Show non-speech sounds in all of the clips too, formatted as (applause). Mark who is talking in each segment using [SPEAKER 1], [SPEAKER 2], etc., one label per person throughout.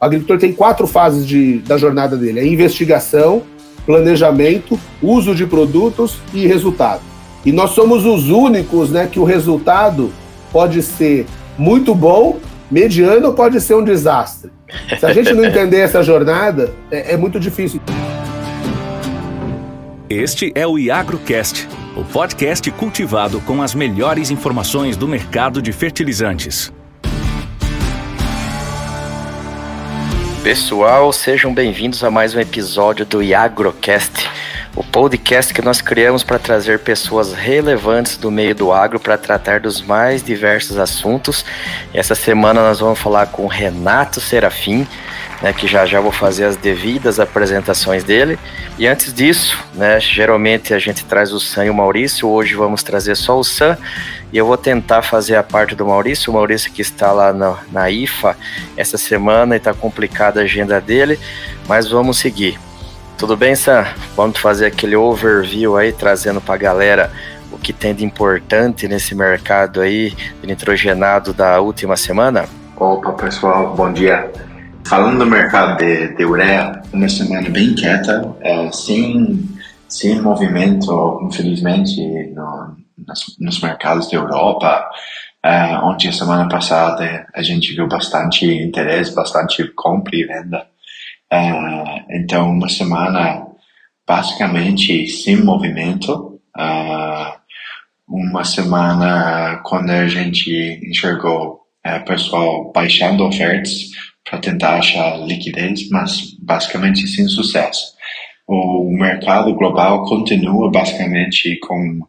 [SPEAKER 1] O agricultor tem quatro fases de, da jornada dele: é investigação, planejamento, uso de produtos e resultado. E nós somos os únicos né, que o resultado pode ser muito bom, mediano ou pode ser um desastre. Se a gente não (laughs) entender essa jornada, é, é muito difícil.
[SPEAKER 2] Este é o IagroCast, o podcast cultivado com as melhores informações do mercado de fertilizantes.
[SPEAKER 3] Pessoal, sejam bem-vindos a mais um episódio do IagroCast, o podcast que nós criamos para trazer pessoas relevantes do meio do agro para tratar dos mais diversos assuntos. E essa semana nós vamos falar com Renato Serafim, né, que já já vou fazer as devidas apresentações dele. E antes disso, né, geralmente a gente traz o Sam e o Maurício, hoje vamos trazer só o Sam. E eu vou tentar fazer a parte do Maurício, o Maurício que está lá na, na IFA essa semana e está complicada a agenda dele, mas vamos seguir. Tudo bem, Sam? Vamos fazer aquele overview aí, trazendo para a galera o que tem de importante nesse mercado aí de nitrogenado da última semana?
[SPEAKER 4] Opa, pessoal, bom dia. Falando do mercado de, de ureia, uma semana bem quieta, é, sem, sem movimento, infelizmente, no, nos, nos mercados da Europa, é, onde a semana passada a gente viu bastante interesse, bastante compra e venda. Uh, então, uma semana basicamente sem movimento. Uh, uma semana quando a gente enxergou uh, pessoal baixando ofertas para tentar achar liquidez, mas basicamente sem sucesso. O mercado global continua basicamente com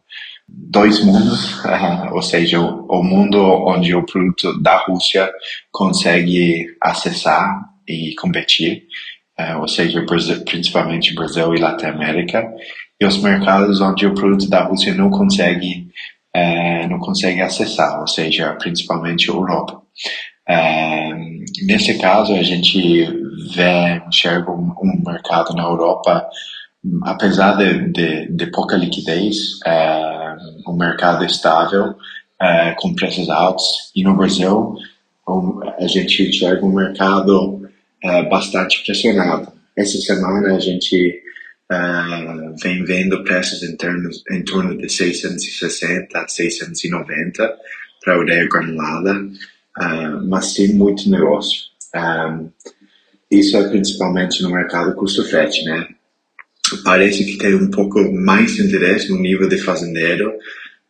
[SPEAKER 4] dois mundos, (laughs) ou seja, o, o mundo onde o produto da Rússia consegue acessar e competir, é, ou seja, principalmente Brasil e Latinoamérica, e os mercados onde o produto da Rússia não consegue é, não consegue acessar, ou seja, principalmente Europa. É, nesse caso, a gente vê, enxerga um, um mercado na Europa, apesar de, de, de pouca liquidez, é, um mercado estável, é, com preços altos, e no Brasil, a gente enxerga um mercado é, bastante pressionado. Essa semana a gente uh, vem vendo preços em, termos, em torno de 660 a 690 para a ureia granulada, uh, mas sem muito negócio. Um, isso é principalmente no mercado custo-frete, né? Parece que tem um pouco mais interesse no nível de fazendeiro,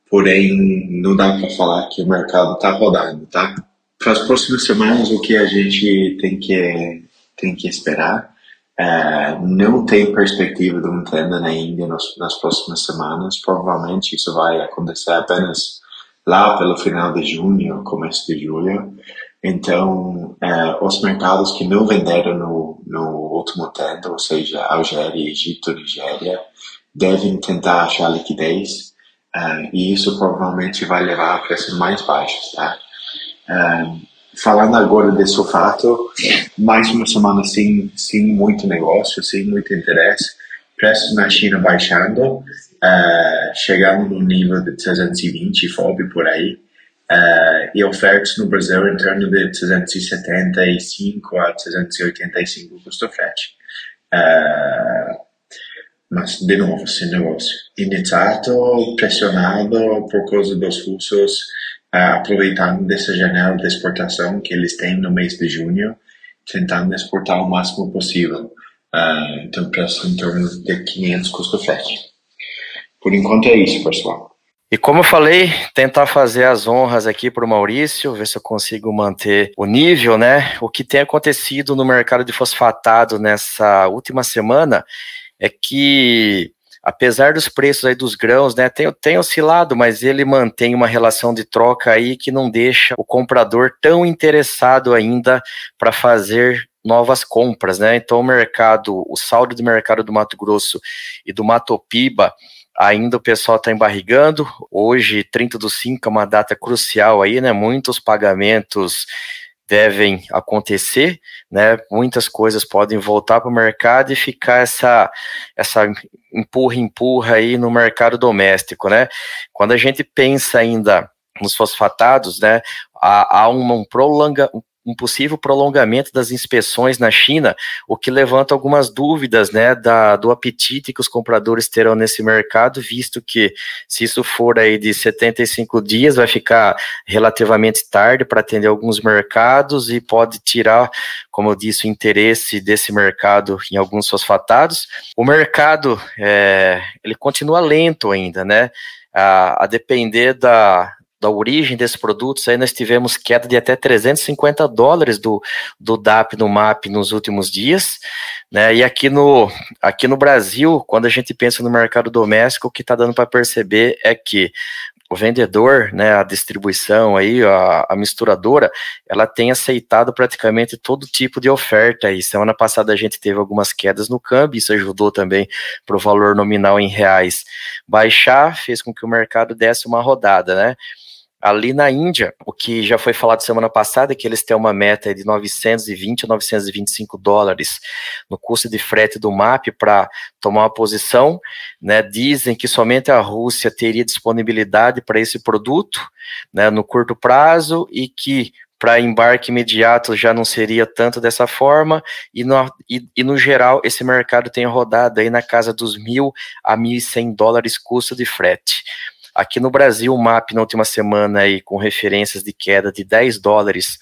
[SPEAKER 4] porém não dá para falar que o mercado está rodando, tá? Para as próximas semanas, o que a gente tem que, tem que esperar. É, não tem perspectiva de um tenda na Índia nas, nas próximas semanas. Provavelmente isso vai acontecer apenas lá pelo final de junho, começo de julho. Então, é, os mercados que não venderam no, no último tenda, ou seja, Algéria, Egito, Nigéria, devem tentar achar liquidez. É, e isso provavelmente vai levar a preços mais baixos, tá? Falando agora de sulfato, mais uma semana sem, sem muito negócio, sem muito interesse, preços na China baixando, uh, chegando no nível de 320 FOB por aí, uh, e ofertas no Brasil em torno de 375 a 385 custo frete. Uh, mas, de novo, sem negócio. Iniciado, pressionado por causa dos russos aproveitando dessa janela de exportação que eles têm no mês de junho, tentando exportar o máximo possível. Uh, então, preço em torno de 500 custo frete. Por enquanto é isso, pessoal.
[SPEAKER 3] E como eu falei, tentar fazer as honras aqui para o Maurício, ver se eu consigo manter o nível, né? O que tem acontecido no mercado de fosfatado nessa última semana é que apesar dos preços aí dos grãos, né, tem, tem oscilado, mas ele mantém uma relação de troca aí que não deixa o comprador tão interessado ainda para fazer novas compras, né? Então o mercado, o saldo de mercado do Mato Grosso e do Mato Piba ainda o pessoal está embarrigando. Hoje, 30 do 5 é uma data crucial aí, né? Muitos pagamentos devem acontecer, né? Muitas coisas podem voltar para o mercado e ficar essa essa empurra empurra aí no mercado doméstico, né? Quando a gente pensa ainda nos fosfatados, né? Há, há um, prolonga, um possível prolongamento das inspeções na China, o que levanta algumas dúvidas né, da, do apetite que os compradores terão nesse mercado, visto que se isso for aí de 75 dias, vai ficar relativamente tarde para atender alguns mercados e pode tirar, como eu disse, o interesse desse mercado em alguns fosfatados. O mercado é, ele continua lento ainda, né? A, a depender da, da origem desses produtos, aí nós tivemos queda de até 350 dólares do, do DAP no MAP nos últimos dias, né? E aqui no, aqui no Brasil, quando a gente pensa no mercado doméstico, o que está dando para perceber é que o vendedor, né, a distribuição aí, a, a, misturadora, ela tem aceitado praticamente todo tipo de oferta. E semana passada a gente teve algumas quedas no câmbio, isso ajudou também para o valor nominal em reais baixar, fez com que o mercado desse uma rodada, né? Ali na Índia, o que já foi falado semana passada é que eles têm uma meta de 920 a 925 dólares no custo de frete do MAP para tomar uma posição. Né? Dizem que somente a Rússia teria disponibilidade para esse produto né, no curto prazo e que para embarque imediato já não seria tanto dessa forma, e no, e, e no geral esse mercado tem rodado aí na casa dos mil a mil e cem dólares custo de frete. Aqui no Brasil, o MAP na última semana aí com referências de queda de 10 dólares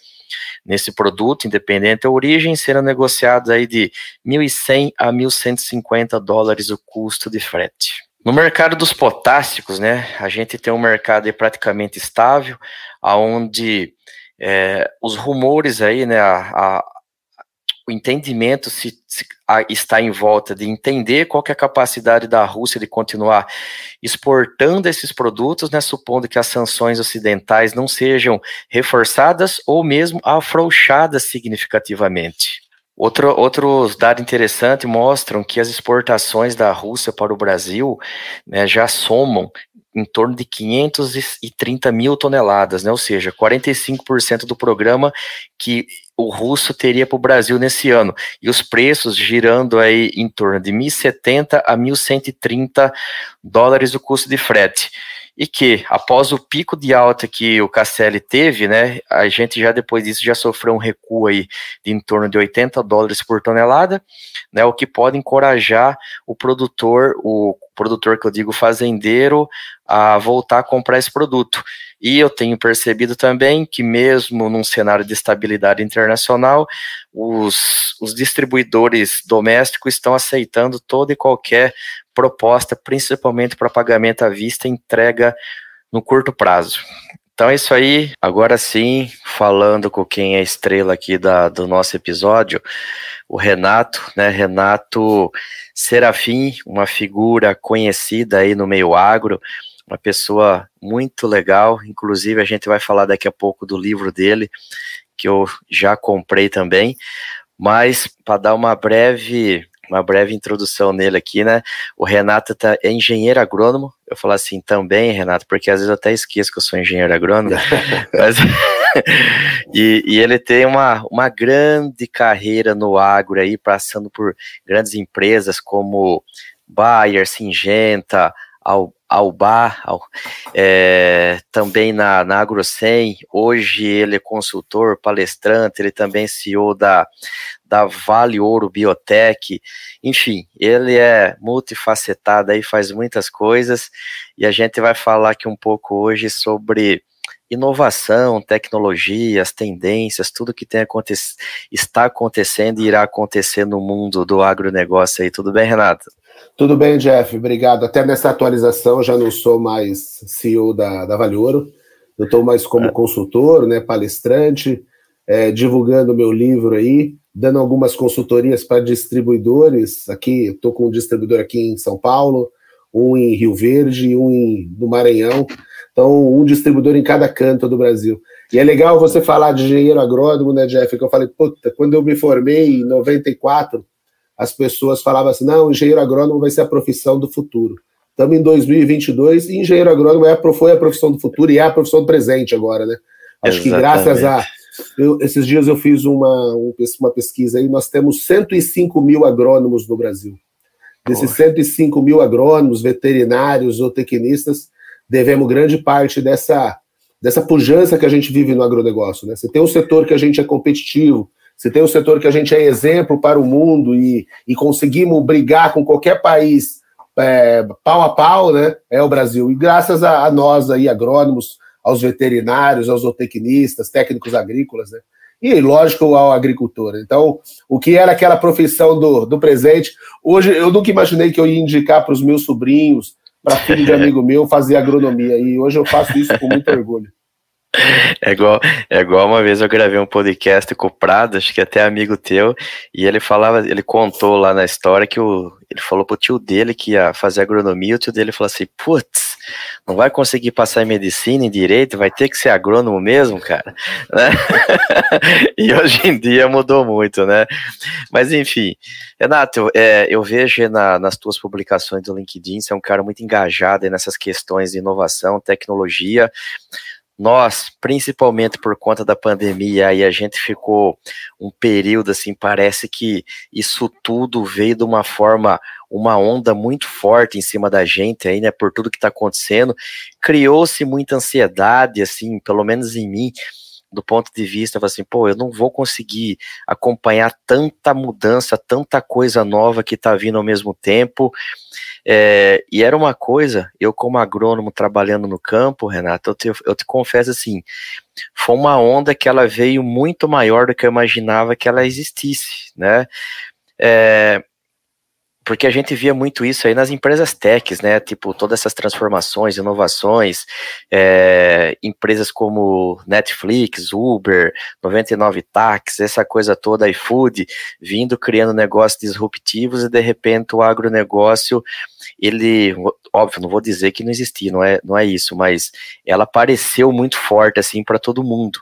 [SPEAKER 3] nesse produto, independente da origem, sendo negociados aí de 1.100 a 1.150 dólares o custo de frete. No mercado dos potássicos, né, a gente tem um mercado praticamente estável, aonde é, os rumores aí, né, a, o entendimento se, se a, está em volta de entender qual é a capacidade da Rússia de continuar exportando esses produtos, né, supondo que as sanções ocidentais não sejam reforçadas ou mesmo afrouxadas significativamente. Outro, outros dados interessantes mostram que as exportações da Rússia para o Brasil né, já somam em torno de 530 mil toneladas, né? ou seja, 45% do programa que o russo teria para o Brasil nesse ano. E os preços girando aí em torno de 1.070 a 1.130 dólares o custo de frete e que após o pico de alta que o Casselli teve, né, a gente já depois disso já sofreu um recuo aí de em torno de 80 dólares por tonelada, né, o que pode encorajar o produtor, o produtor que eu digo fazendeiro, a voltar a comprar esse produto. E eu tenho percebido também que mesmo num cenário de estabilidade internacional, os, os distribuidores domésticos estão aceitando toda e qualquer proposta, principalmente para pagamento à vista e entrega no curto prazo. Então é isso aí. Agora sim, falando com quem é estrela aqui da, do nosso episódio, o Renato, né? Renato Serafim, uma figura conhecida aí no meio agro, uma pessoa muito legal. Inclusive, a gente vai falar daqui a pouco do livro dele, que eu já comprei também. Mas, para dar uma breve uma breve introdução nele aqui, né? O Renato tá, é engenheiro agrônomo. Eu falo assim também, Renato, porque às vezes eu até esqueço que eu sou engenheiro agrônomo. (laughs) mas, (laughs) e, e, ele tem uma, uma grande carreira no agro aí, passando por grandes empresas como Bayer, Singenta, Al, Albar, é, também na, na AgroSem, hoje ele é consultor, palestrante, ele também é CEO da, da Vale Ouro Biotech, enfim, ele é multifacetado aí, faz muitas coisas, e a gente vai falar aqui um pouco hoje sobre inovação, tecnologias, tendências, tudo que tem aconte está acontecendo e irá acontecer no mundo do agronegócio aí. Tudo bem, Renato?
[SPEAKER 1] Tudo bem, Jeff, obrigado. Até nessa atualização já não sou mais CEO da, da Vale Ouro, eu estou mais como é. consultor, né, palestrante, é, divulgando meu livro aí, dando algumas consultorias para distribuidores. Aqui, estou com um distribuidor aqui em São Paulo, um em Rio Verde e um em, no Maranhão. Então, um distribuidor em cada canto do Brasil. E é legal você falar de engenheiro agrônomo, né, Jeff? Que eu falei, puta, quando eu me formei em 94, as pessoas falavam assim: não, engenheiro agrônomo vai ser a profissão do futuro. Estamos em 2022 e engenheiro agrônomo é, foi a profissão do futuro e é a profissão do presente agora, né? Acho Exatamente. que graças a eu, esses dias eu fiz uma, uma pesquisa aí, nós temos 105 mil agrônomos no Brasil. Desses 105 mil agrônomos, veterinários ou tecnistas, devemos grande parte dessa, dessa pujança que a gente vive no agronegócio. Né? Você tem um setor que a gente é competitivo, você tem um setor que a gente é exemplo para o mundo e, e conseguimos brigar com qualquer país é, pau a pau, né? É o Brasil. E graças a, a nós aí, agrônomos, aos veterinários, aos zootecnistas, técnicos agrícolas, né? E, lógico, ao agricultor. Então, o que era aquela profissão do, do presente, hoje eu nunca imaginei que eu ia indicar para os meus sobrinhos, para filho de (laughs) amigo meu, fazer agronomia. E hoje eu faço isso com muito orgulho.
[SPEAKER 3] É igual, é igual uma vez eu gravei um podcast com o Prado, acho que até amigo teu, e ele falava, ele contou lá na história que o, ele falou pro tio dele que ia fazer agronomia, o tio dele falou assim, putz, não vai conseguir passar em medicina, em direito, vai ter que ser agrônomo mesmo, cara, (laughs) né? e hoje em dia mudou muito, né? Mas enfim, Renato, é, eu vejo na, nas tuas publicações do LinkedIn, você é um cara muito engajado nessas questões de inovação, tecnologia, nós, principalmente por conta da pandemia, aí a gente ficou um período assim, parece que isso tudo veio de uma forma, uma onda muito forte em cima da gente aí, né, por tudo que está acontecendo, criou-se muita ansiedade, assim, pelo menos em mim, do ponto de vista, assim, pô, eu não vou conseguir acompanhar tanta mudança, tanta coisa nova que está vindo ao mesmo tempo, é, e era uma coisa, eu como agrônomo trabalhando no campo, Renato, eu te, eu te confesso assim, foi uma onda que ela veio muito maior do que eu imaginava que ela existisse, né? É, porque a gente via muito isso aí nas empresas techs, né? Tipo, todas essas transformações, inovações, é, empresas como Netflix, Uber, 99 Tax, essa coisa toda, iFood, vindo criando negócios disruptivos e de repente o agronegócio, ele, óbvio, não vou dizer que não existia, não é, não é isso, mas ela apareceu muito forte assim para todo mundo,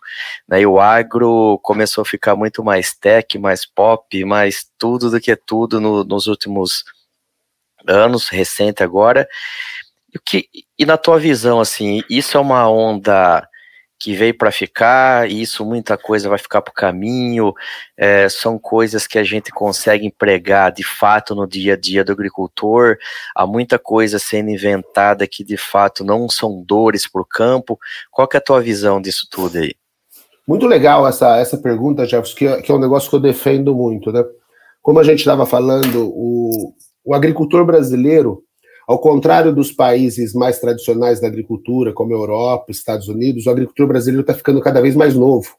[SPEAKER 3] né? E o agro começou a ficar muito mais tech, mais pop, mais tudo do que tudo no, nos últimos anos, recente agora. E, que, e na tua visão, assim, isso é uma onda que veio para ficar, e isso muita coisa vai ficar para o caminho, é, são coisas que a gente consegue empregar de fato no dia a dia do agricultor, há muita coisa sendo inventada que de fato não são dores para o campo. Qual que é a tua visão disso tudo aí?
[SPEAKER 1] Muito legal essa, essa pergunta, Jefferson, que, é, que é um negócio que eu defendo muito, né? Como a gente estava falando, o, o agricultor brasileiro, ao contrário dos países mais tradicionais da agricultura, como a Europa, Estados Unidos, o agricultor brasileiro está ficando cada vez mais novo.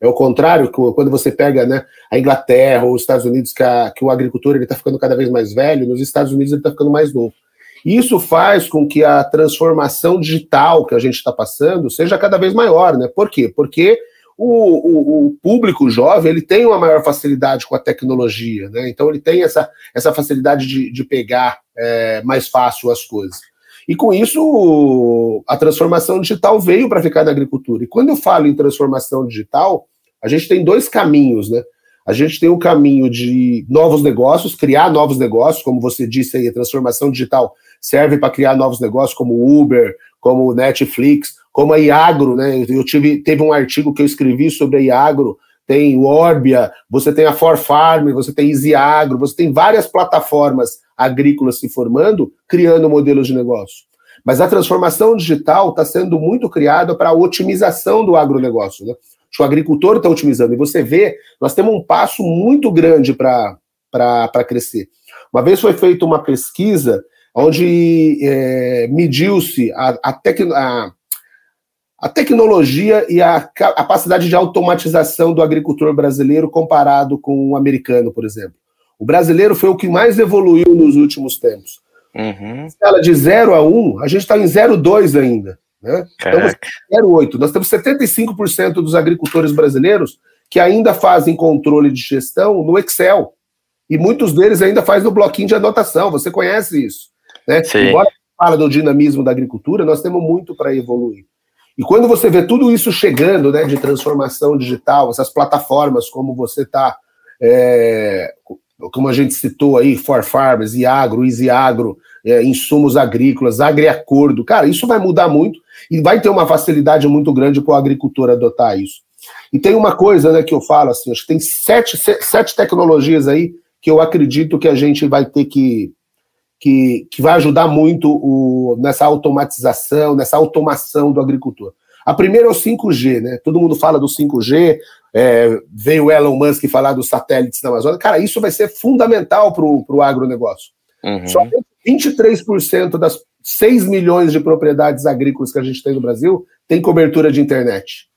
[SPEAKER 1] É o contrário, quando você pega né, a Inglaterra ou os Estados Unidos, que, a, que o agricultor está ficando cada vez mais velho, nos Estados Unidos ele está ficando mais novo. Isso faz com que a transformação digital que a gente está passando seja cada vez maior. Né? Por quê? Porque o, o, o, público jovem ele tem uma maior facilidade com a tecnologia, né? Então ele tem essa, essa facilidade de, de pegar é, mais fácil as coisas. E com isso a transformação digital veio para ficar na agricultura. E quando eu falo em transformação digital, a gente tem dois caminhos, né? A gente tem o um caminho de novos negócios, criar novos negócios, como você disse aí, a transformação digital serve para criar novos negócios, como Uber, como Netflix, como a Iagro, né? Eu tive, teve um artigo que eu escrevi sobre a Iagro, tem o Orbia, você tem a For Farm, você tem Easy Agro, você tem várias plataformas agrícolas se formando, criando modelos de negócio. Mas a transformação digital está sendo muito criada para a otimização do agronegócio. Né? O agricultor está otimizando. E você vê, nós temos um passo muito grande para crescer. Uma vez foi feita uma pesquisa onde é, mediu-se a, a, a, a tecnologia e a capacidade de automatização do agricultor brasileiro comparado com o americano, por exemplo. O brasileiro foi o que mais evoluiu nos últimos tempos. Uhum. Escala de 0 a 1, um, a gente está em 0,2 ainda. Né? Estamos em 0,8. Nós temos 75% dos agricultores brasileiros que ainda fazem controle de gestão no Excel. E muitos deles ainda fazem no bloquinho de anotação. Você conhece isso. Né? Embora fala do dinamismo da agricultura, nós temos muito para evoluir. E quando você vê tudo isso chegando, né, de transformação digital, essas plataformas como você está, é, como a gente citou aí, For Farmers, Iagro, Easy Agro, é, insumos agrícolas, agriacordo, cara, isso vai mudar muito e vai ter uma facilidade muito grande para o agricultor adotar isso. E tem uma coisa né, que eu falo assim, acho que tem sete, sete tecnologias aí que eu acredito que a gente vai ter que que, que vai ajudar muito o, nessa automatização, nessa automação do agricultor. A primeira é o 5G, né? Todo mundo fala do 5G, é, veio o Elon Musk falar dos satélites da Amazônia. Cara, isso vai ser fundamental para o agronegócio. Uhum. Só 23% das 6 milhões de propriedades agrícolas que a gente tem no Brasil tem cobertura de internet.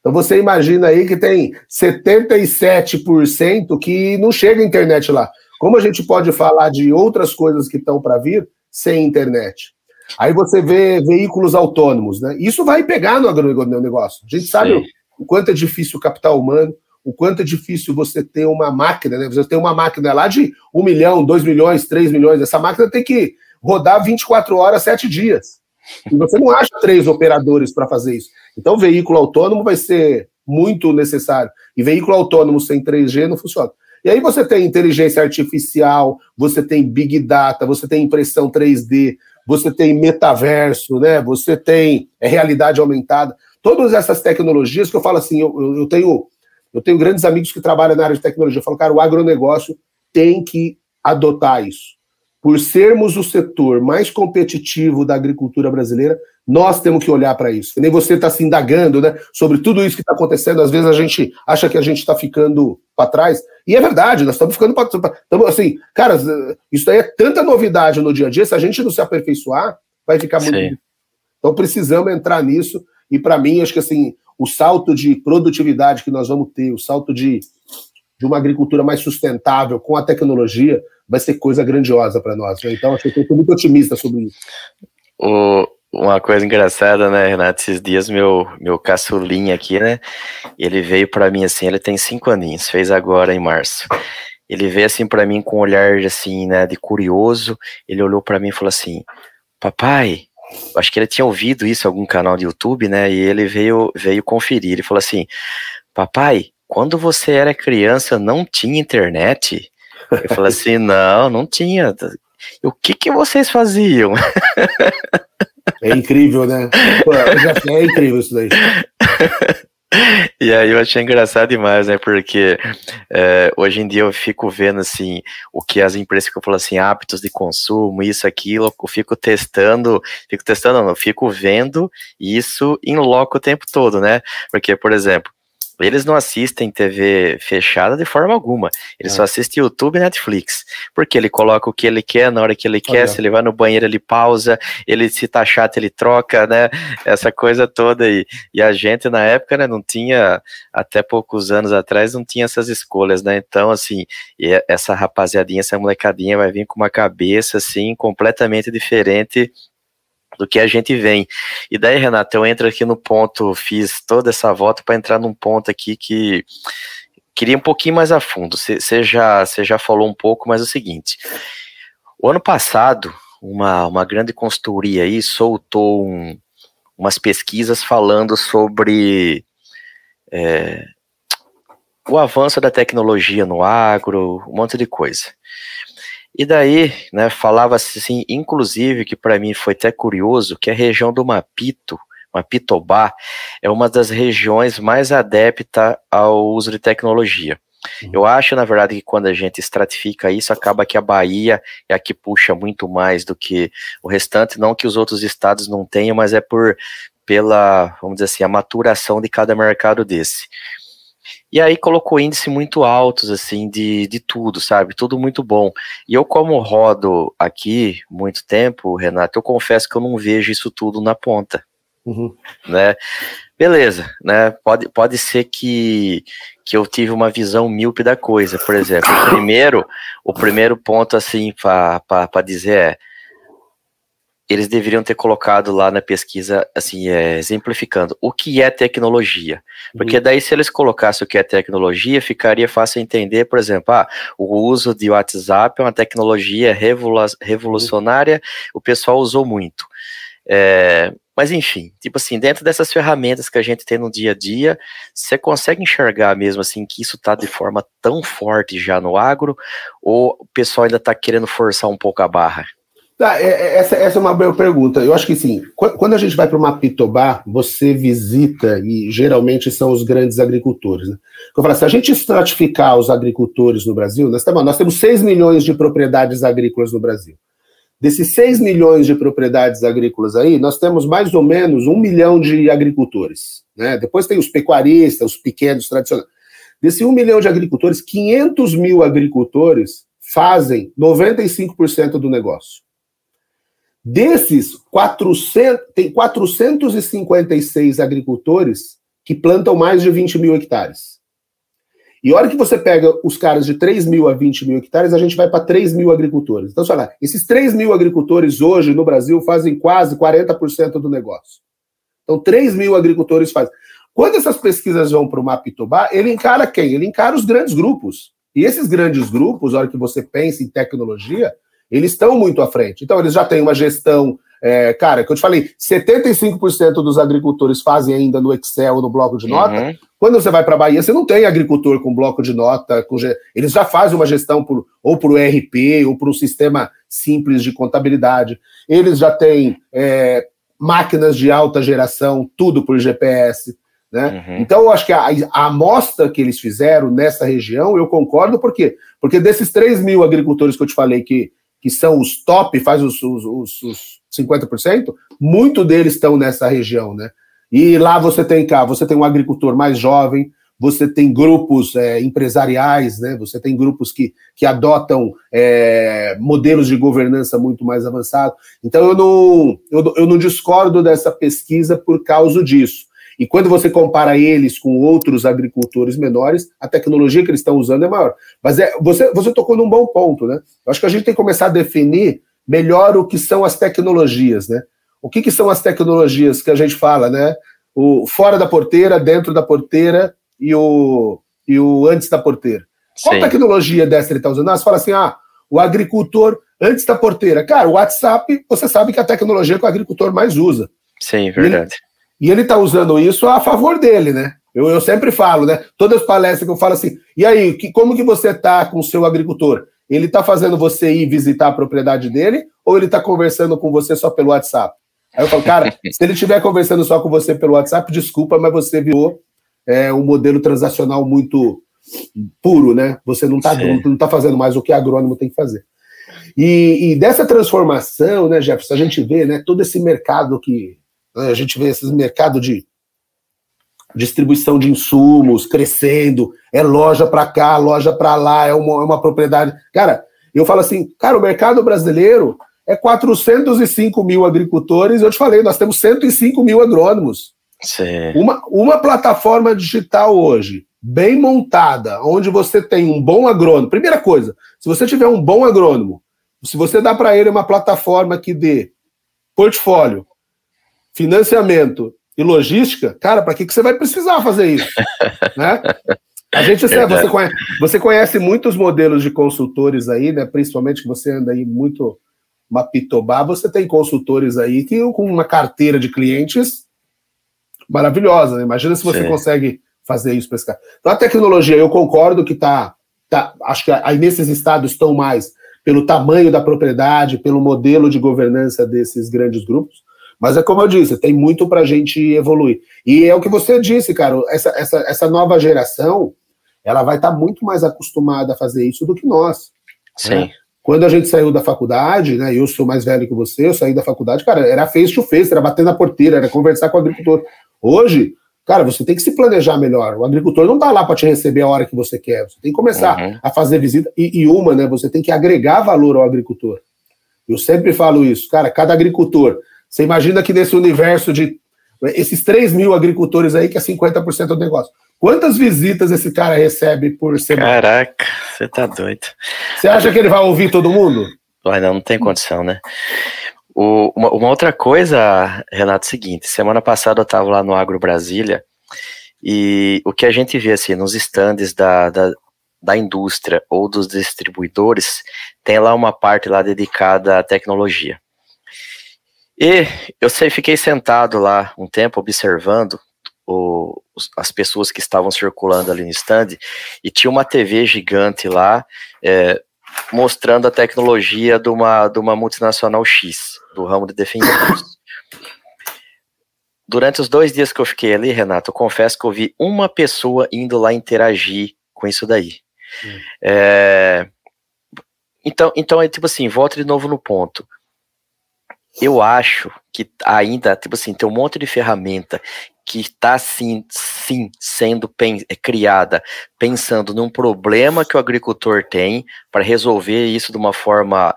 [SPEAKER 1] Então você imagina aí que tem 77% que não chega internet lá. Como a gente pode falar de outras coisas que estão para vir sem internet? Aí você vê veículos autônomos, né? Isso vai pegar no agronegócio. A gente sabe Sim. o quanto é difícil o capital humano, o quanto é difícil você ter uma máquina, né? Você tem uma máquina lá de um milhão, dois milhões, três milhões. Essa máquina tem que rodar 24 horas, 7 dias. E você não acha três operadores para fazer isso. Então, veículo autônomo vai ser muito necessário. E veículo autônomo sem 3G não funciona. E aí você tem inteligência artificial, você tem big data, você tem impressão 3D, você tem metaverso, né? Você tem é, realidade aumentada. Todas essas tecnologias que eu falo assim, eu, eu, tenho eu tenho grandes amigos que trabalham na área de tecnologia. Eu falo, cara, o agronegócio tem que adotar isso por sermos o setor mais competitivo da agricultura brasileira, nós temos que olhar para isso. Nem você está se indagando né, sobre tudo isso que está acontecendo. Às vezes a gente acha que a gente está ficando para trás. E é verdade, nós estamos ficando para trás. Assim, cara, isso aí é tanta novidade no dia a dia, se a gente não se aperfeiçoar, vai ficar muito. Sim. Então precisamos entrar nisso. E para mim, acho que assim, o salto de produtividade que nós vamos ter, o salto de, de uma agricultura mais sustentável com a tecnologia, vai ser coisa grandiosa para nós. Né? Então, acho que eu estou muito otimista sobre isso.
[SPEAKER 3] O, uma coisa engraçada, né, Renato? Esses dias meu, meu caçulinha aqui, né? Ele veio para mim assim, ele tem cinco aninhos, fez agora em março. Ele veio assim para mim com um olhar assim, né, de curioso. Ele olhou para mim e falou assim: Papai, acho que ele tinha ouvido isso em algum canal de YouTube, né? E ele veio, veio conferir. Ele falou assim: Papai, quando você era criança não tinha internet? Eu falei assim, (laughs) não, não tinha. O que que vocês faziam?
[SPEAKER 1] É incrível, né? é incrível isso daí. (laughs)
[SPEAKER 3] E aí eu achei engraçado demais, né? Porque é, hoje em dia eu fico vendo assim o que as empresas que eu falo assim, hábitos de consumo, isso, aquilo, eu fico testando, fico testando, não, eu fico vendo isso em loco o tempo todo, né? Porque, por exemplo, eles não assistem TV fechada de forma alguma. Eles é. só assistem YouTube e Netflix. Porque ele coloca o que ele quer na hora que ele quer. Se ele vai no banheiro, ele pausa. Ele se tá chato, ele troca, né? Essa coisa toda. E, e a gente, na época, né, não tinha, até poucos anos atrás, não tinha essas escolhas, né? Então, assim, essa rapaziadinha, essa molecadinha vai vir com uma cabeça, assim, completamente diferente do que a gente vem. E daí, Renato, eu entro aqui no ponto, fiz toda essa volta para entrar num ponto aqui que queria um pouquinho mais a fundo. Você já, já falou um pouco, mas é o seguinte: o ano passado, uma, uma grande consultoria aí soltou um, umas pesquisas falando sobre é, o avanço da tecnologia no agro, um monte de coisa. E daí, né, falava-se assim, inclusive, que para mim foi até curioso, que a região do Mapito, Mapitobá, é uma das regiões mais adepta ao uso de tecnologia. Uhum. Eu acho, na verdade, que quando a gente estratifica isso, acaba que a Bahia é a que puxa muito mais do que o restante, não que os outros estados não tenham, mas é por pela, vamos dizer assim, a maturação de cada mercado desse. E aí colocou índice muito altos, assim, de, de tudo, sabe? Tudo muito bom. E eu, como rodo aqui muito tempo, Renato, eu confesso que eu não vejo isso tudo na ponta. Uhum. Né? Beleza, né? Pode, pode ser que, que eu tive uma visão míope da coisa. Por exemplo, o primeiro, o primeiro ponto, assim, para dizer é eles deveriam ter colocado lá na pesquisa, assim, é, exemplificando o que é tecnologia. Porque uhum. daí, se eles colocassem o que é tecnologia, ficaria fácil entender, por exemplo, ah, o uso de WhatsApp é uma tecnologia revolucionária, o pessoal usou muito. É, mas enfim, tipo assim, dentro dessas ferramentas que a gente tem no dia a dia, você consegue enxergar mesmo assim que isso está de forma tão forte já no agro, ou o pessoal ainda está querendo forçar um pouco a barra?
[SPEAKER 1] Tá, é, é, essa, essa é uma boa pergunta. Eu acho que sim. Quando a gente vai para uma pitobá, você visita, e geralmente são os grandes agricultores. Né? Eu falo, se a gente estratificar os agricultores no Brasil, nós temos, nós temos 6 milhões de propriedades agrícolas no Brasil. Desses 6 milhões de propriedades agrícolas aí, nós temos mais ou menos um milhão de agricultores. Né? Depois tem os pecuaristas, os pequenos tradicionais. Desse 1 milhão de agricultores, 500 mil agricultores fazem 95% do negócio. Desses, 400, tem 456 agricultores que plantam mais de 20 mil hectares. E a hora que você pega os caras de 3 mil a 20 mil hectares, a gente vai para 3 mil agricultores. Então, sei lá, esses 3 mil agricultores hoje no Brasil fazem quase 40% do negócio. Então, 3 mil agricultores fazem. Quando essas pesquisas vão para o Mapitobá, ele encara quem? Ele encara os grandes grupos. E esses grandes grupos, a hora que você pensa em tecnologia, eles estão muito à frente. Então, eles já têm uma gestão é, cara, que eu te falei, 75% dos agricultores fazem ainda no Excel, no bloco de nota. Uhum. Quando você vai para a Bahia, você não tem agricultor com bloco de nota. Com, eles já fazem uma gestão por, ou por ERP ou por um sistema simples de contabilidade. Eles já têm é, máquinas de alta geração, tudo por GPS. Né? Uhum. Então, eu acho que a, a amostra que eles fizeram nessa região, eu concordo, por quê? Porque desses 3 mil agricultores que eu te falei que, que são os top, faz os, os, os, os 50%, muito deles estão nessa região, né? E lá você tem cá, você tem um agricultor mais jovem, você tem grupos é, empresariais, né? Você tem grupos que, que adotam é, modelos de governança muito mais avançados. Então eu não, eu, eu não discordo dessa pesquisa por causa disso. E quando você compara eles com outros agricultores menores, a tecnologia que eles estão usando é maior. Mas é, você, você tocou num bom ponto, né? Eu acho que a gente tem que começar a definir melhor o que são as tecnologias, né? O que, que são as tecnologias que a gente fala, né? O fora da porteira, dentro da porteira e o, e o antes da porteira. Qual Sim. tecnologia dessa ele está usando? Ah, você fala assim, ah, o agricultor antes da porteira. Cara, o WhatsApp, você sabe que é a tecnologia que o agricultor mais usa.
[SPEAKER 3] Sim, verdade.
[SPEAKER 1] E ele está usando isso a favor dele, né? Eu, eu sempre falo, né? Todas as palestras que eu falo assim, e aí, que, como que você está com o seu agricultor? Ele está fazendo você ir visitar a propriedade dele ou ele está conversando com você só pelo WhatsApp? Aí eu falo, cara, (laughs) se ele estiver conversando só com você pelo WhatsApp, desculpa, mas você virou é, um modelo transacional muito puro, né? Você não está não tá fazendo mais o que agrônomo tem que fazer. E, e, dessa transformação, né, Jefferson, a gente vê né, todo esse mercado que. Né, a gente vê esse mercado de distribuição de insumos crescendo, é loja para cá, loja para lá, é uma, é uma propriedade. Cara, eu falo assim, cara, o mercado brasileiro é 405 mil agricultores, eu te falei, nós temos 105 mil agrônomos. Uma, uma plataforma digital hoje, bem montada, onde você tem um bom agrônomo. Primeira coisa, se você tiver um bom agrônomo, se você dá para ele uma plataforma que dê portfólio, financiamento e logística, cara, para que, que você vai precisar fazer isso? (laughs) né? A gente, você, conhece, você conhece muitos modelos de consultores aí, né? Principalmente que você anda aí muito mapitobá, você tem consultores aí que com uma carteira de clientes maravilhosa, né? Imagina se você Sim. consegue fazer isso para esse cara. Então a tecnologia, eu concordo que tá, tá acho que aí nesses estados estão mais pelo tamanho da propriedade, pelo modelo de governança desses grandes grupos, mas é como eu disse, tem muito para a gente evoluir. E é o que você disse, cara, essa, essa, essa nova geração, ela vai estar tá muito mais acostumada a fazer isso do que nós.
[SPEAKER 3] Sim. Né?
[SPEAKER 1] Quando a gente saiu da faculdade, né, eu sou mais velho que você, eu saí da faculdade, cara, era face to face, era bater na porteira, era conversar com o agricultor. Hoje, cara, você tem que se planejar melhor. O agricultor não está lá para te receber a hora que você quer. Você tem que começar uhum. a fazer visita. E, e, uma, né? Você tem que agregar valor ao agricultor. Eu sempre falo isso, cara. Cada agricultor você imagina que nesse universo de esses 3 mil agricultores aí, que é 50% do negócio. Quantas visitas esse cara recebe por semana?
[SPEAKER 3] Caraca, você tá doido.
[SPEAKER 1] Você acha que ele vai ouvir todo mundo?
[SPEAKER 3] Vai, não, não tem condição, né? O, uma, uma, outra coisa, Renato, é o seguinte: semana passada eu estava lá no Agro Brasília e o que a gente vê assim nos estandes da, da, da indústria ou dos distribuidores tem lá uma parte lá dedicada à tecnologia. E eu sei, fiquei sentado lá um tempo observando o, as pessoas que estavam circulando ali no stand e tinha uma TV gigante lá é, mostrando a tecnologia de uma, de uma multinacional X, do ramo de defensivos. Durante os dois dias que eu fiquei ali, Renato, eu confesso que eu vi uma pessoa indo lá interagir com isso daí. Hum. É, então, então é tipo assim, volta de novo no ponto eu acho que ainda, tipo assim, tem um monte de ferramenta que está sim, sim sendo pen é, criada pensando num problema que o agricultor tem para resolver isso de uma forma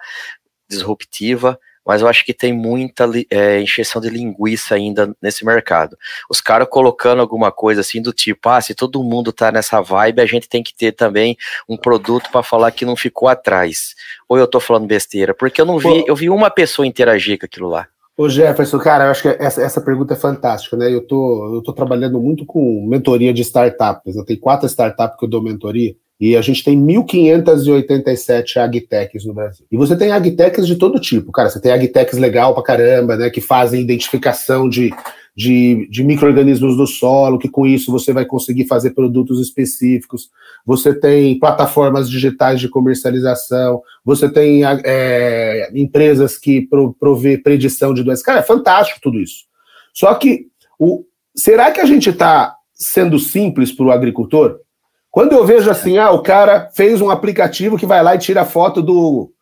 [SPEAKER 3] disruptiva, mas eu acho que tem muita é, encheção de linguiça ainda nesse mercado. Os caras colocando alguma coisa assim do tipo, ah, se todo mundo tá nessa vibe, a gente tem que ter também um produto para falar que não ficou atrás. Ou eu tô falando besteira, porque eu não vi, eu vi uma pessoa interagir com aquilo lá.
[SPEAKER 1] Ô Jefferson, cara, eu acho que essa, essa pergunta é fantástica, né? Eu tô, eu tô trabalhando muito com mentoria de startups. Eu tenho quatro startups que eu dou mentoria. E a gente tem 1.587 agtechs no Brasil. E você tem agtechs de todo tipo, cara. Você tem agtechs legal pra caramba, né? Que fazem identificação de, de, de micro-organismos do solo, que com isso você vai conseguir fazer produtos específicos. Você tem plataformas digitais de comercialização, você tem é, empresas que pro, provê predição de doenças. Cara, é fantástico tudo isso. Só que, o, será que a gente está sendo simples para o agricultor? Quando eu vejo assim, ah, o cara fez um aplicativo que vai lá e tira foto do,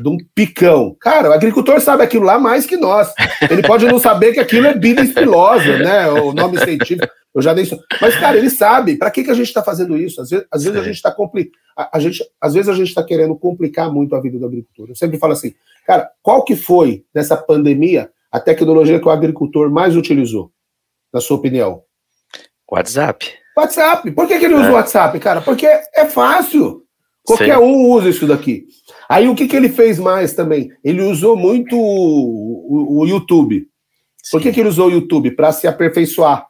[SPEAKER 1] de um picão. Cara, o agricultor sabe aquilo lá mais que nós. Ele pode não saber que aquilo é bida estilosa, né? O nome científico. Eu já dei isso. Mas, cara, ele sabe. Para que, que a gente está fazendo isso? Às vezes, às vezes a gente está compli... a, a, gente, às vezes a gente está querendo complicar muito a vida do agricultor. Eu sempre falo assim, cara, qual que foi nessa pandemia a tecnologia que o agricultor mais utilizou, na sua opinião?
[SPEAKER 3] WhatsApp.
[SPEAKER 1] WhatsApp. Por que, que ele usa o é. WhatsApp, cara? Porque é fácil. Qualquer Sim. um usa isso daqui. Aí o que, que ele fez mais também? Ele usou muito o, o, o YouTube. Por que, que ele usou o YouTube? Para se aperfeiçoar.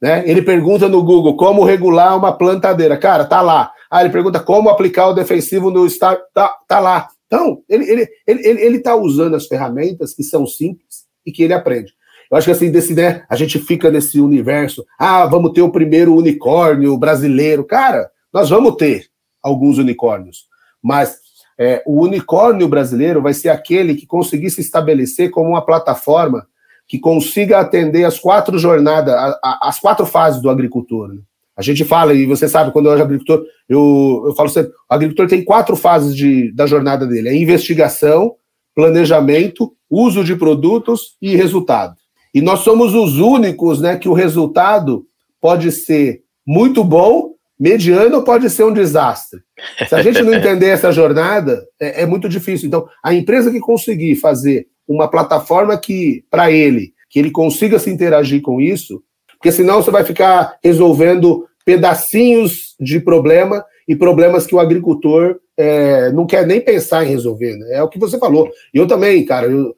[SPEAKER 1] Né? Ele pergunta no Google como regular uma plantadeira. Cara, tá lá. Ah, ele pergunta como aplicar o defensivo no estado. Tá, tá lá. Então, ele está ele, ele, ele, ele tá usando as ferramentas que são simples e que ele aprende. Eu acho que assim, desse, né, a gente fica nesse universo. Ah, vamos ter o primeiro unicórnio brasileiro. Cara, nós vamos ter alguns unicórnios. Mas é, o unicórnio brasileiro vai ser aquele que conseguir se estabelecer como uma plataforma que consiga atender as quatro jornadas, a, a, as quatro fases do agricultor. Né? A gente fala, e você sabe, quando eu sou agricultor, eu, eu falo sempre, o agricultor tem quatro fases de, da jornada dele: é investigação, planejamento, uso de produtos e resultado. E nós somos os únicos né, que o resultado pode ser muito bom mediano pode ser um desastre. Se a gente não (laughs) entender essa jornada, é, é muito difícil. Então, a empresa que conseguir fazer uma plataforma que, para ele, que ele consiga se interagir com isso, porque senão você vai ficar resolvendo pedacinhos de problema e problemas que o agricultor é, não quer nem pensar em resolver. Né? É o que você falou. E eu também, cara, eu,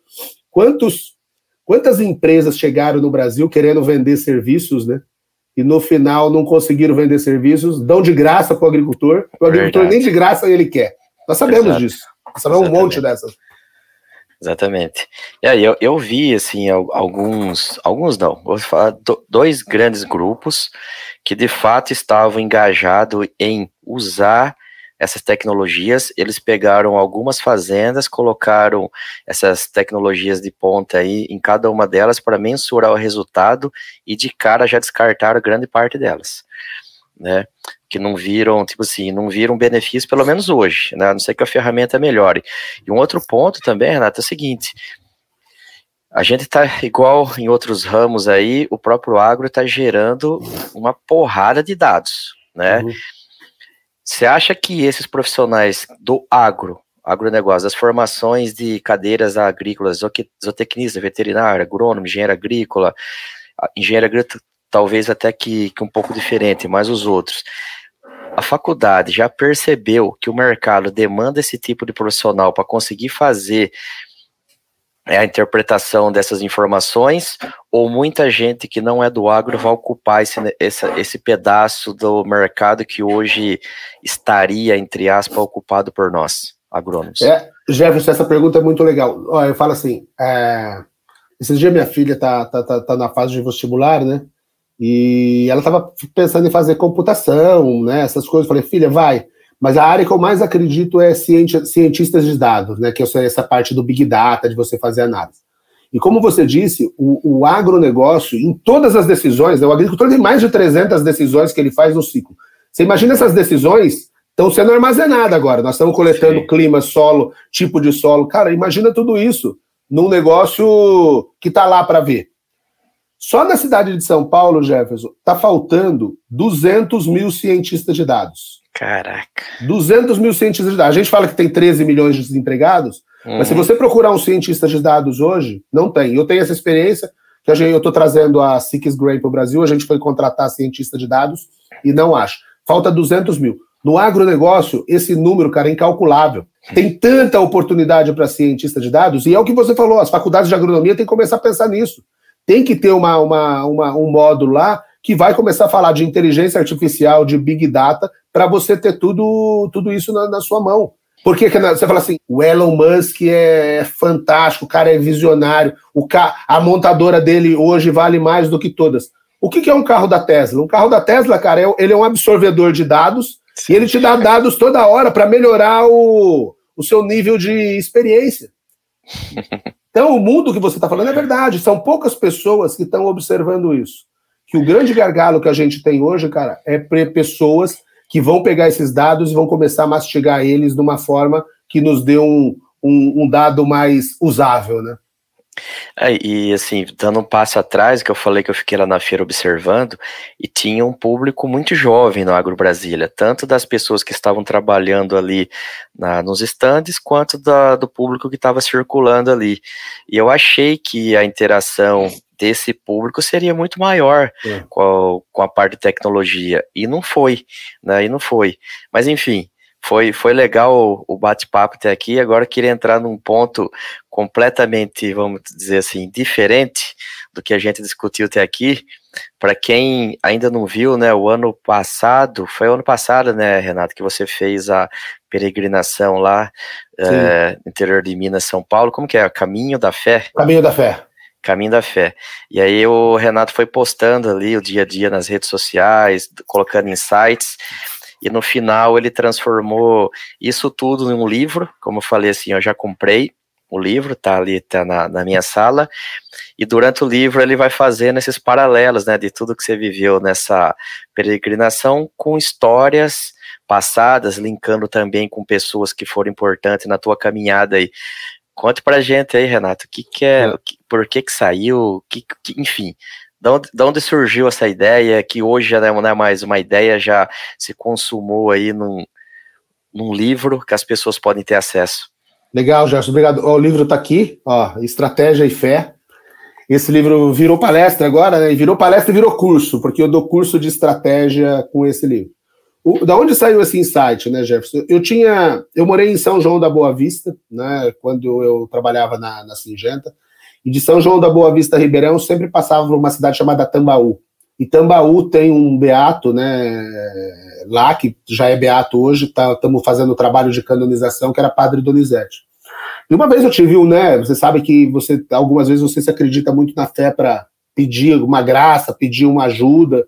[SPEAKER 1] quantos, quantas empresas chegaram no Brasil querendo vender serviços, né? e no final não conseguiram vender serviços, dão de graça para o agricultor, o agricultor nem de graça ele quer. Nós sabemos Exato. disso. Nós sabemos Exatamente. um monte dessas.
[SPEAKER 3] Exatamente. E aí eu, eu vi assim alguns, alguns não, vou falar dois grandes grupos que de fato estavam engajados em usar essas tecnologias, eles pegaram algumas fazendas, colocaram essas tecnologias de ponta aí em cada uma delas para mensurar o resultado e de cara já descartaram grande parte delas, né? Que não viram, tipo assim, não viram benefício, pelo menos hoje, né? A não ser que a ferramenta melhore. E um outro ponto também, Renato, é o seguinte: a gente está igual em outros ramos aí, o próprio agro está gerando uma porrada de dados, né? Uhum você acha que esses profissionais do agro, agronegócio, das formações de cadeiras agrícolas, zootecnista, veterinário, agrônomo, engenheiro agrícola, engenheiro agrícola talvez até que, que um pouco diferente, mas os outros, a faculdade já percebeu que o mercado demanda esse tipo de profissional para conseguir fazer é a interpretação dessas informações, ou muita gente que não é do agro vai ocupar esse, esse, esse pedaço do mercado que hoje estaria, entre aspas, ocupado por nós, agrônomos?
[SPEAKER 1] É, Jefferson, essa pergunta é muito legal. Eu falo assim, é, esses dias minha filha tá, tá, tá, tá na fase de vestibular, né? E ela estava pensando em fazer computação, né? Essas coisas. Eu falei, filha, vai. Mas a área que eu mais acredito é cientistas de dados, né, que é essa parte do Big Data, de você fazer análise. E como você disse, o, o agronegócio, em todas as decisões, né, o agricultor tem mais de 300 decisões que ele faz no ciclo. Você imagina essas decisões estão sendo armazenadas agora. Nós estamos coletando Sim. clima, solo, tipo de solo. Cara, imagina tudo isso num negócio que está lá para ver. Só na cidade de São Paulo, Jefferson, está faltando 200 mil cientistas de dados.
[SPEAKER 3] Caraca.
[SPEAKER 1] 200 mil cientistas de dados. A gente fala que tem 13 milhões de desempregados, uhum. mas se uhum. você procurar um cientista de dados hoje, não tem. Eu tenho essa experiência, que eu estou trazendo a Six Gray para o Brasil, a gente foi contratar cientista de dados e não acho. Falta 200 mil. No agronegócio, esse número, cara, é incalculável. Tem tanta oportunidade para cientista de dados, e é o que você falou, as faculdades de agronomia têm que começar a pensar nisso. Tem que ter uma, uma, uma um módulo lá que vai começar a falar de inteligência artificial, de big data, para você ter tudo, tudo isso na, na sua mão. Porque você fala assim, o Elon Musk é fantástico, o cara é visionário, o ca... a montadora dele hoje vale mais do que todas. O que, que é um carro da Tesla? Um carro da Tesla, cara, é, ele é um absorvedor de dados Sim. e ele te dá dados toda hora para melhorar o, o seu nível de experiência. Então, o mundo que você está falando é verdade. São poucas pessoas que estão observando isso. Que o grande gargalo que a gente tem hoje, cara, é pessoas que vão pegar esses dados e vão começar a mastigar eles de uma forma que nos dê um, um, um dado mais usável, né?
[SPEAKER 3] É, e assim, dando um passo atrás, que eu falei que eu fiquei lá na feira observando, e tinha um público muito jovem no Agro Brasília, tanto das pessoas que estavam trabalhando ali na, nos estandes, quanto da, do público que estava circulando ali. E eu achei que a interação desse público seria muito maior é. com, a, com a parte de tecnologia, e não foi, né, e não foi. Mas enfim, foi, foi legal o, bate-papo até aqui. Agora eu queria entrar num ponto completamente, vamos dizer assim, diferente do que a gente discutiu até aqui. Para quem ainda não viu, né, o ano passado, foi o ano passado, né, Renato, que você fez a peregrinação lá é, no interior de Minas, São Paulo. Como que é? Caminho da Fé?
[SPEAKER 1] Caminho da Fé.
[SPEAKER 3] Caminho da Fé. E aí o Renato foi postando ali o dia a dia nas redes sociais, colocando insights e no final ele transformou isso tudo em um livro, como eu falei assim, eu já comprei o livro, tá ali, tá na, na minha sala, e durante o livro ele vai fazendo esses paralelos, né, de tudo que você viveu nessa peregrinação com histórias passadas, linkando também com pessoas que foram importantes na tua caminhada aí. Conte pra gente aí, Renato, o que que é, é. por que que saiu, que, que enfim, da onde, da onde surgiu essa ideia, que hoje já não é mais uma ideia, já se consumou aí num, num livro que as pessoas podem ter acesso?
[SPEAKER 1] Legal, Gerson, obrigado. O livro está aqui, ó, Estratégia e Fé. Esse livro virou palestra agora, né? Virou palestra e virou curso, porque eu dou curso de estratégia com esse livro. O, da onde saiu esse insight, né, Jefferson? Eu tinha, eu morei em São João da Boa Vista, né, quando eu trabalhava na, na Singenta. E de São João da Boa Vista Ribeirão sempre passava por uma cidade chamada Tambaú. E Tambaú tem um beato, né, lá, que já é beato hoje, estamos tá, fazendo o trabalho de canonização, que era Padre Donizete. E uma vez eu tive um, né, você sabe que você, algumas vezes você se acredita muito na fé para pedir uma graça, pedir uma ajuda,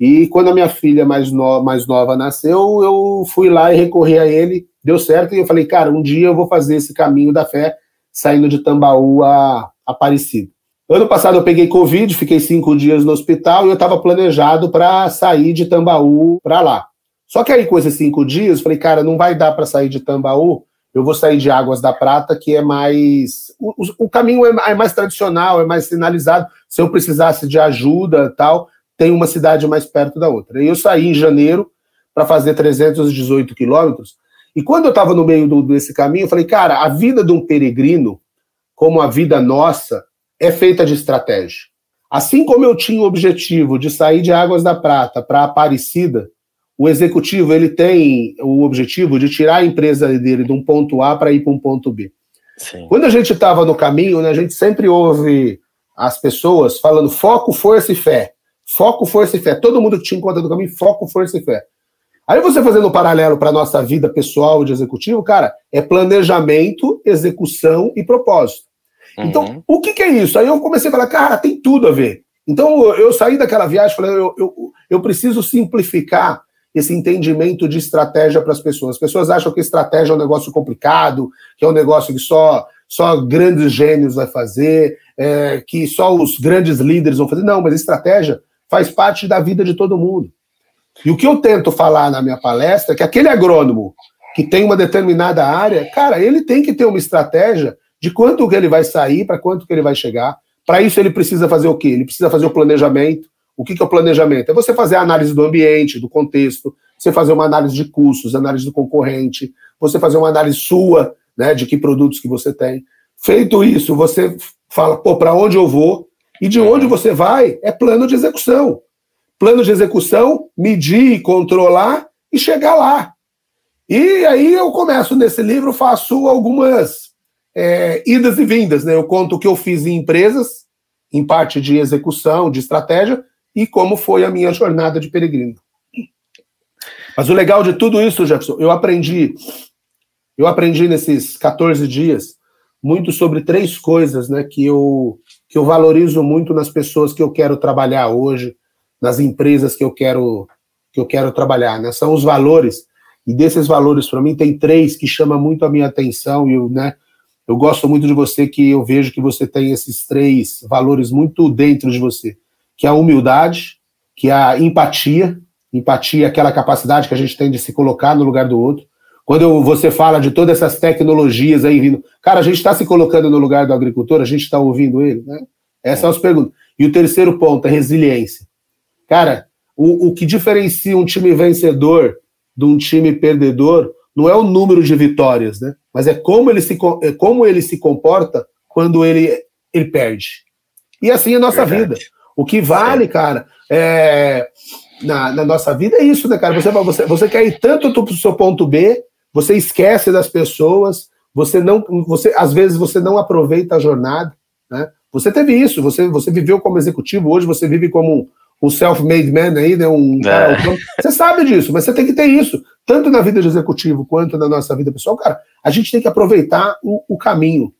[SPEAKER 1] e quando a minha filha mais, no, mais nova nasceu, eu fui lá e recorri a ele, deu certo, e eu falei, cara, um dia eu vou fazer esse caminho da fé, saindo de Tambaú a, Aparecido. Ano passado eu peguei Covid, fiquei cinco dias no hospital e eu estava planejado para sair de Tambaú para lá. Só que aí, com esses cinco dias, falei, cara, não vai dar para sair de Tambaú, eu vou sair de Águas da Prata, que é mais. O, o caminho é, é, mais tradicional, é mais sinalizado. Se eu precisasse de ajuda tal, tem uma cidade mais perto da outra. E eu saí em janeiro para fazer 318 quilômetros. E quando eu estava no meio do, desse caminho, eu falei, cara, a vida de um peregrino como a vida nossa, é feita de estratégia. Assim como eu tinha o objetivo de sair de Águas da Prata para Aparecida, o executivo ele tem o objetivo de tirar a empresa dele de um ponto A para ir para um ponto B. Sim. Quando a gente estava no caminho, né, a gente sempre ouve as pessoas falando foco, força e fé. Foco, força e fé. Todo mundo que te encontra no caminho, foco, força e fé. Aí você fazendo um paralelo para a nossa vida pessoal de executivo, cara, é planejamento, execução e propósito. Então, uhum. o que, que, é isso? Aí eu comecei a falar, cara, tem tudo a ver. Então, eu saí daquela viagem e falei, eu, eu, eu preciso simplificar esse entendimento de estratégia para as pessoas. As pessoas acham que estratégia é um negócio complicado, que é um negócio que só, só grandes gênios vai fazer, é, que só os grandes líderes vão fazer. Não, mas estratégia faz parte da vida de todo mundo. E o que eu tento falar na minha palestra é que aquele agrônomo que tem uma determinada área, cara, ele tem que ter uma estratégia de quanto que ele vai sair, para quanto que ele vai chegar. Para isso ele precisa fazer o quê? Ele precisa fazer o planejamento. O que, que é o planejamento? É você fazer a análise do ambiente, do contexto, você fazer uma análise de custos, análise do concorrente, você fazer uma análise sua, né, de que produtos que você tem. Feito isso, você fala, pô, para onde eu vou? E de onde você vai é plano de execução. Plano de execução, medir, controlar e chegar lá. E aí eu começo nesse livro, faço algumas é, idas e vindas. Né? Eu conto o que eu fiz em empresas, em parte de execução, de estratégia, e como foi a minha jornada de peregrino. Mas o legal de tudo isso, Jefferson, eu aprendi, eu aprendi nesses 14 dias muito sobre três coisas, né, que eu que eu valorizo muito nas pessoas que eu quero trabalhar hoje, nas empresas que eu quero que eu quero trabalhar, né? São os valores. E desses valores para mim tem três que chamam muito a minha atenção e eu, né, eu gosto muito de você que eu vejo que você tem esses três valores muito dentro de você, que é a humildade, que é a empatia, empatia é aquela capacidade que a gente tem de se colocar no lugar do outro. Quando eu, você fala de todas essas tecnologias aí vindo, cara, a gente está se colocando no lugar do agricultor, a gente está ouvindo ele, né? Essas são as perguntas. E o terceiro ponto é resiliência. Cara, o, o que diferencia um time vencedor de um time perdedor não é o número de vitórias, né? Mas é como ele se, é como ele se comporta quando ele, ele perde. E assim é a nossa Verdade. vida. O que vale, cara, é, na, na, nossa vida é isso, né, cara? Você, você, você quer ir tanto para o seu ponto B, você esquece das pessoas, você não, você às vezes você não aproveita a jornada, né? Você teve isso, você, você viveu como executivo, hoje você vive como um, self-made man aí, né? Um, é. você sabe disso, mas você tem que ter isso, tanto na vida de executivo quanto na nossa vida pessoal, cara. A gente tem que aproveitar o, o caminho.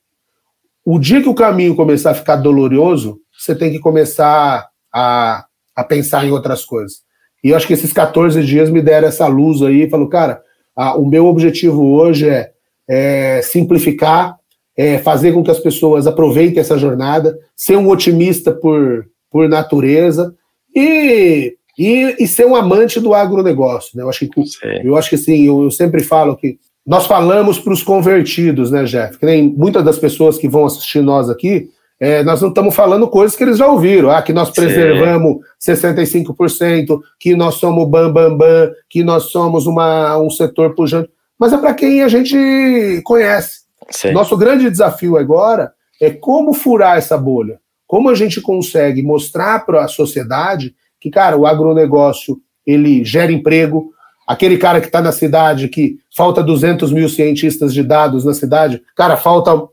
[SPEAKER 1] O dia que o caminho começar a ficar doloroso, você tem que começar a, a pensar em outras coisas. E eu acho que esses 14 dias me deram essa luz aí, falou, cara, a, o meu objetivo hoje é, é simplificar, é fazer com que as pessoas aproveitem essa jornada, ser um otimista por, por natureza e, e, e ser um amante do agronegócio. Né? Eu acho que, eu acho que assim, eu, eu sempre falo que nós falamos para os convertidos, né, Jeff? Que nem muitas das pessoas que vão assistir nós aqui, é, nós não estamos falando coisas que eles já ouviram, ah, que nós preservamos Sim. 65%, que nós somos bam, bam, bam, que nós somos uma, um setor pujante, mas é para quem a gente conhece. Sim. Nosso grande desafio agora é como furar essa bolha, como a gente consegue mostrar para a sociedade que, cara, o agronegócio ele gera emprego, aquele cara que está na cidade que falta 200 mil cientistas de dados na cidade, cara, falta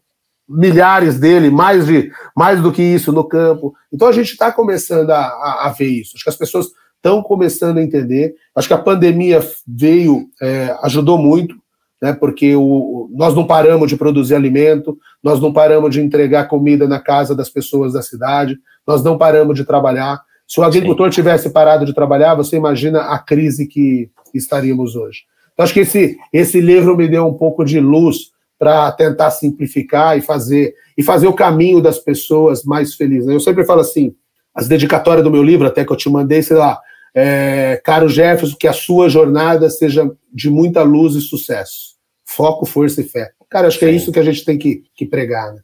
[SPEAKER 1] milhares dele, mais, de, mais do que isso no campo. Então a gente está começando a, a, a, ver isso. Acho que as pessoas estão começando a entender. Acho que a pandemia veio, é, ajudou muito, né, porque o, nós não paramos de produzir alimento, nós não paramos de entregar comida na casa das pessoas da cidade, nós não paramos de trabalhar. Se o agricultor Sim. tivesse parado de trabalhar, você imagina a crise que estaríamos hoje. Então, acho que esse, esse livro me deu um pouco de luz para tentar simplificar e fazer e fazer o caminho das pessoas mais felizes. Eu sempre falo assim, as dedicatórias do meu livro, até que eu te mandei, sei lá, é, caro Jefferson, que a sua jornada seja de muita luz e sucesso. Foco, força e fé. Cara, acho que é isso que a gente tem que, que pregar, né?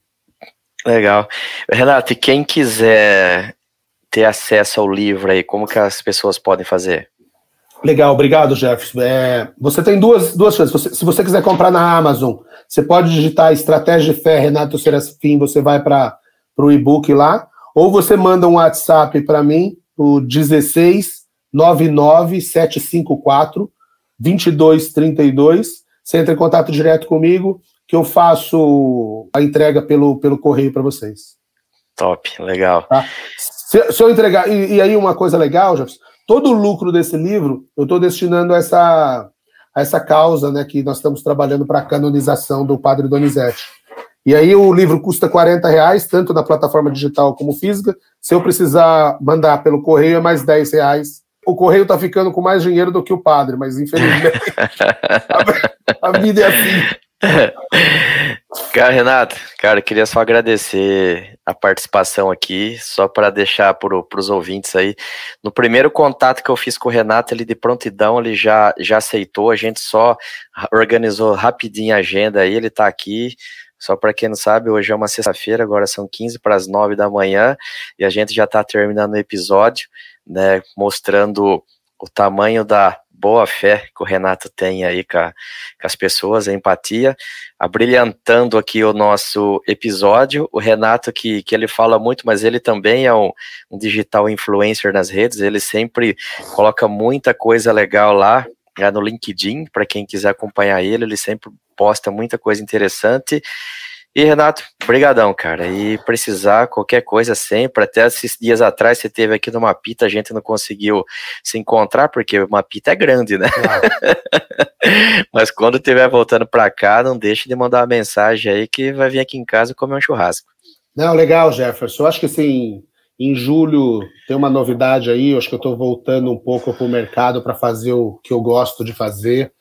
[SPEAKER 3] Legal. Renato, e quem quiser ter acesso ao livro aí, como que as pessoas podem fazer?
[SPEAKER 1] Legal, obrigado, Jefferson. É, você tem duas, duas chances. Você, se você quiser comprar na Amazon, você pode digitar Estratégia de Fé Renato Serafim, você vai para o e-book lá, ou você manda um WhatsApp para mim, o 16 99 754 2232. Você entra em contato direto comigo, que eu faço a entrega pelo, pelo correio para vocês.
[SPEAKER 3] Top, legal.
[SPEAKER 1] Tá? Se, se, eu entregar, e, e aí uma coisa legal, Jefferson, todo o lucro desse livro eu estou destinando a essa, a essa causa né, que nós estamos trabalhando para a canonização do Padre Donizete. E aí o livro custa 40 reais, tanto na plataforma digital como física. Se eu precisar mandar pelo correio, é mais 10 reais. O correio está ficando com mais dinheiro do que o padre, mas infelizmente a, (laughs) a vida é assim. (laughs)
[SPEAKER 3] Cara, Renato, cara, queria só agradecer a participação aqui, só para deixar para os ouvintes aí. No primeiro contato que eu fiz com o Renato, ele de prontidão, ele já, já aceitou, a gente só organizou rapidinho a agenda aí, ele está aqui, Só para quem não sabe, hoje é uma sexta-feira, agora são 15 para as 9 da manhã e a gente já está terminando o episódio, né, mostrando o tamanho da boa fé que o Renato tem aí com, a, com, as pessoas, a empatia, abrilhantando aqui o nosso episódio. O Renato, que, que ele fala muito, mas ele também é um, um digital influencer nas redes, ele sempre coloca muita coisa legal lá, lá no LinkedIn, para quem quiser acompanhar ele, ele sempre posta muita coisa interessante. E Renato, brigadão, cara. E precisar qualquer coisa sempre, até esses dias atrás você teve aqui no Mapita, a gente não conseguiu se encontrar porque o Mapita é grande, né? (laughs) Mas quando estiver voltando para cá, não deixe de mandar uma mensagem aí que vai vir aqui em casa comer um churrasco.
[SPEAKER 1] Não, legal, Jefferson. Eu acho que assim, em julho tem uma novidade aí, eu acho que eu estou voltando um pouco para o mercado para fazer o que eu gosto de fazer.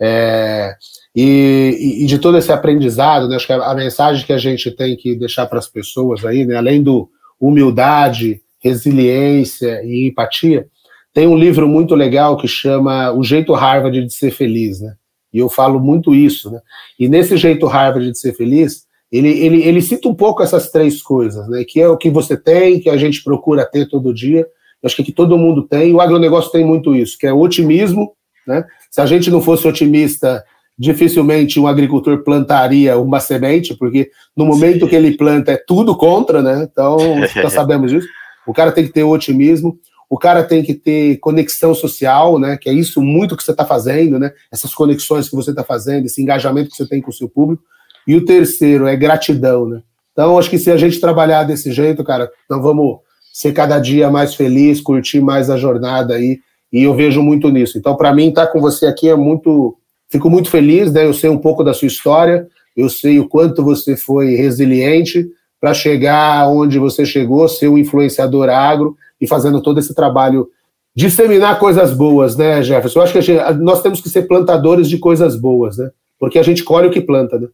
[SPEAKER 1] É, e, e, de todo esse aprendizado, né, acho que a, a, mensagem que a gente tem que deixar para as pessoas aí, né, além do humildade, resiliência e empatia, tem um livro muito legal que chama O Jeito Harvard de Ser Feliz, né? E eu falo muito isso, né? E nesse jeito Harvard de ser feliz, ele, ele, ele cita um pouco essas três coisas, né? Que é o que você tem, que a gente procura ter todo dia. Acho que, que todo mundo tem. O agronegócio tem muito isso, que é otimismo, né? Se a gente não fosse otimista, dificilmente um agricultor plantaria uma semente, porque no momento Sim. que ele planta é tudo contra, né? Então, (laughs) nós sabemos disso. O cara tem que ter otimismo, o cara tem que ter conexão social, né? Que é isso muito que você está fazendo, né? Essas conexões que você está fazendo, esse engajamento que você tem com o seu público. E o terceiro é gratidão, né? Então, acho que se a gente trabalhar desse jeito, cara, nós vamos ser cada dia mais feliz, curtir mais a jornada aí e eu vejo muito nisso. Então, para mim, estar tá com você aqui é muito. Fico muito feliz, né? Eu sei um pouco da sua história, eu sei o quanto você foi resiliente para chegar onde você chegou, ser um influenciador agro e fazendo todo esse trabalho. Disseminar coisas boas, né, Jefferson? Eu acho que gente, nós temos que ser plantadores de coisas boas, né? Porque a gente colhe o que planta, né?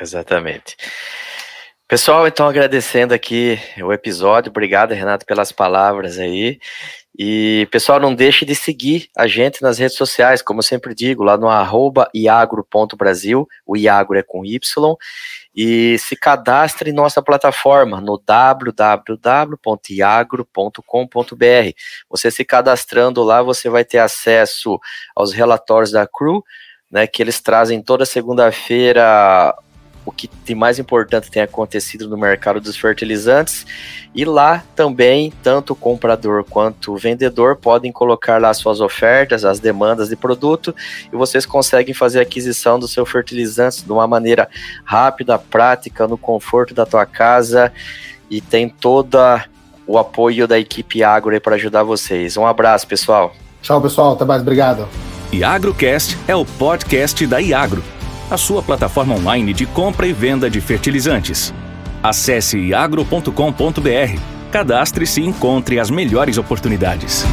[SPEAKER 3] Exatamente. Pessoal, então agradecendo aqui o episódio, obrigado Renato pelas palavras aí. E, pessoal, não deixe de seguir a gente nas redes sociais, como eu sempre digo, lá no iagro.brasil, o iagro é com Y, e se cadastre em nossa plataforma no www.iagro.com.br. Você se cadastrando lá, você vai ter acesso aos relatórios da CRU, né, que eles trazem toda segunda-feira o que de mais importante tem acontecido no mercado dos fertilizantes. E lá também, tanto o comprador quanto o vendedor podem colocar lá suas ofertas, as demandas de produto, e vocês conseguem fazer a aquisição do seu fertilizante de uma maneira rápida, prática, no conforto da tua casa e tem toda o apoio da equipe Agro para ajudar vocês. Um abraço, pessoal.
[SPEAKER 1] Tchau, pessoal. Até mais. Obrigado.
[SPEAKER 2] Iagrocast é o podcast da Iagro a sua plataforma online de compra e venda de fertilizantes. Acesse agro.com.br, cadastre-se e encontre as melhores oportunidades.